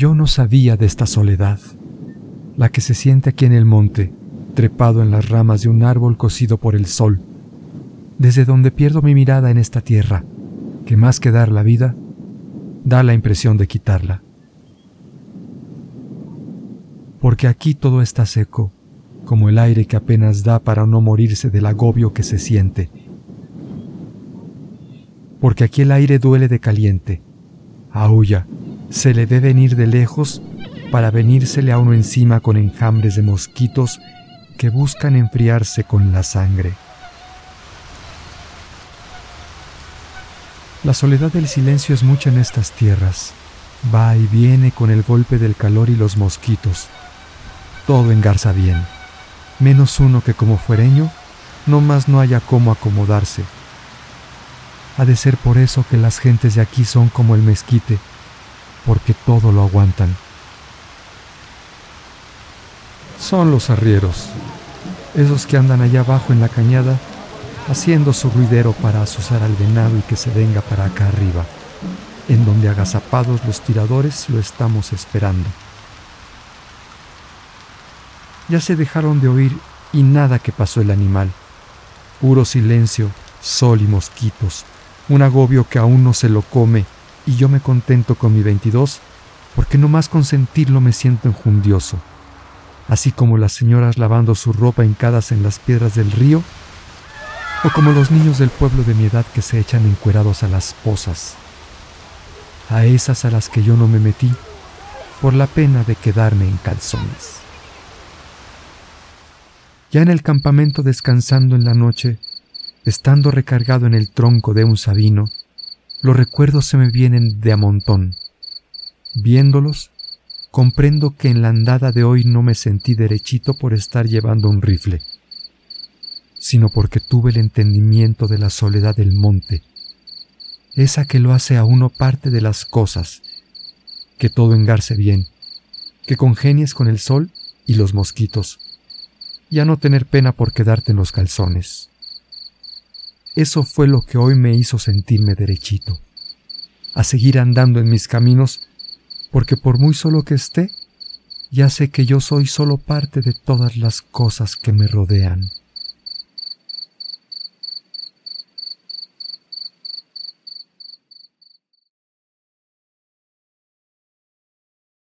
Yo no sabía de esta soledad, la que se siente aquí en el monte, trepado en las ramas de un árbol cocido por el sol, desde donde pierdo mi mirada en esta tierra, que más que dar la vida, da la impresión de quitarla. Porque aquí todo está seco, como el aire que apenas da para no morirse del agobio que se siente. Porque aquí el aire duele de caliente, aúlla, se le ve venir de lejos para venírsele a uno encima con enjambres de mosquitos que buscan enfriarse con la sangre. La soledad del silencio es mucha en estas tierras. Va y viene con el golpe del calor y los mosquitos. Todo engarza bien, menos uno que como fuereño no más no haya cómo acomodarse. Ha de ser por eso que las gentes de aquí son como el mezquite, porque todo lo aguantan. Son los arrieros, esos que andan allá abajo en la cañada haciendo su ruidero para asusar al venado y que se venga para acá arriba, en donde agazapados los tiradores lo estamos esperando. Ya se dejaron de oír y nada que pasó el animal. Puro silencio, sol y mosquitos, un agobio que aún no se lo come y yo me contento con mi 22 porque no más con sentirlo me siento enjundioso, así como las señoras lavando su ropa hincadas en las piedras del río, o como los niños del pueblo de mi edad que se echan encuerados a las pozas, a esas a las que yo no me metí por la pena de quedarme en calzones. Ya en el campamento descansando en la noche, estando recargado en el tronco de un sabino, los recuerdos se me vienen de a montón. Viéndolos, comprendo que en la andada de hoy no me sentí derechito por estar llevando un rifle, sino porque tuve el entendimiento de la soledad del monte, esa que lo hace a uno parte de las cosas, que todo engarce bien, que congenies con el sol y los mosquitos, y a no tener pena por quedarte en los calzones. Eso fue lo que hoy me hizo sentirme derechito, a seguir andando en mis caminos, porque por muy solo que esté, ya sé que yo soy solo parte de todas las cosas que me rodean.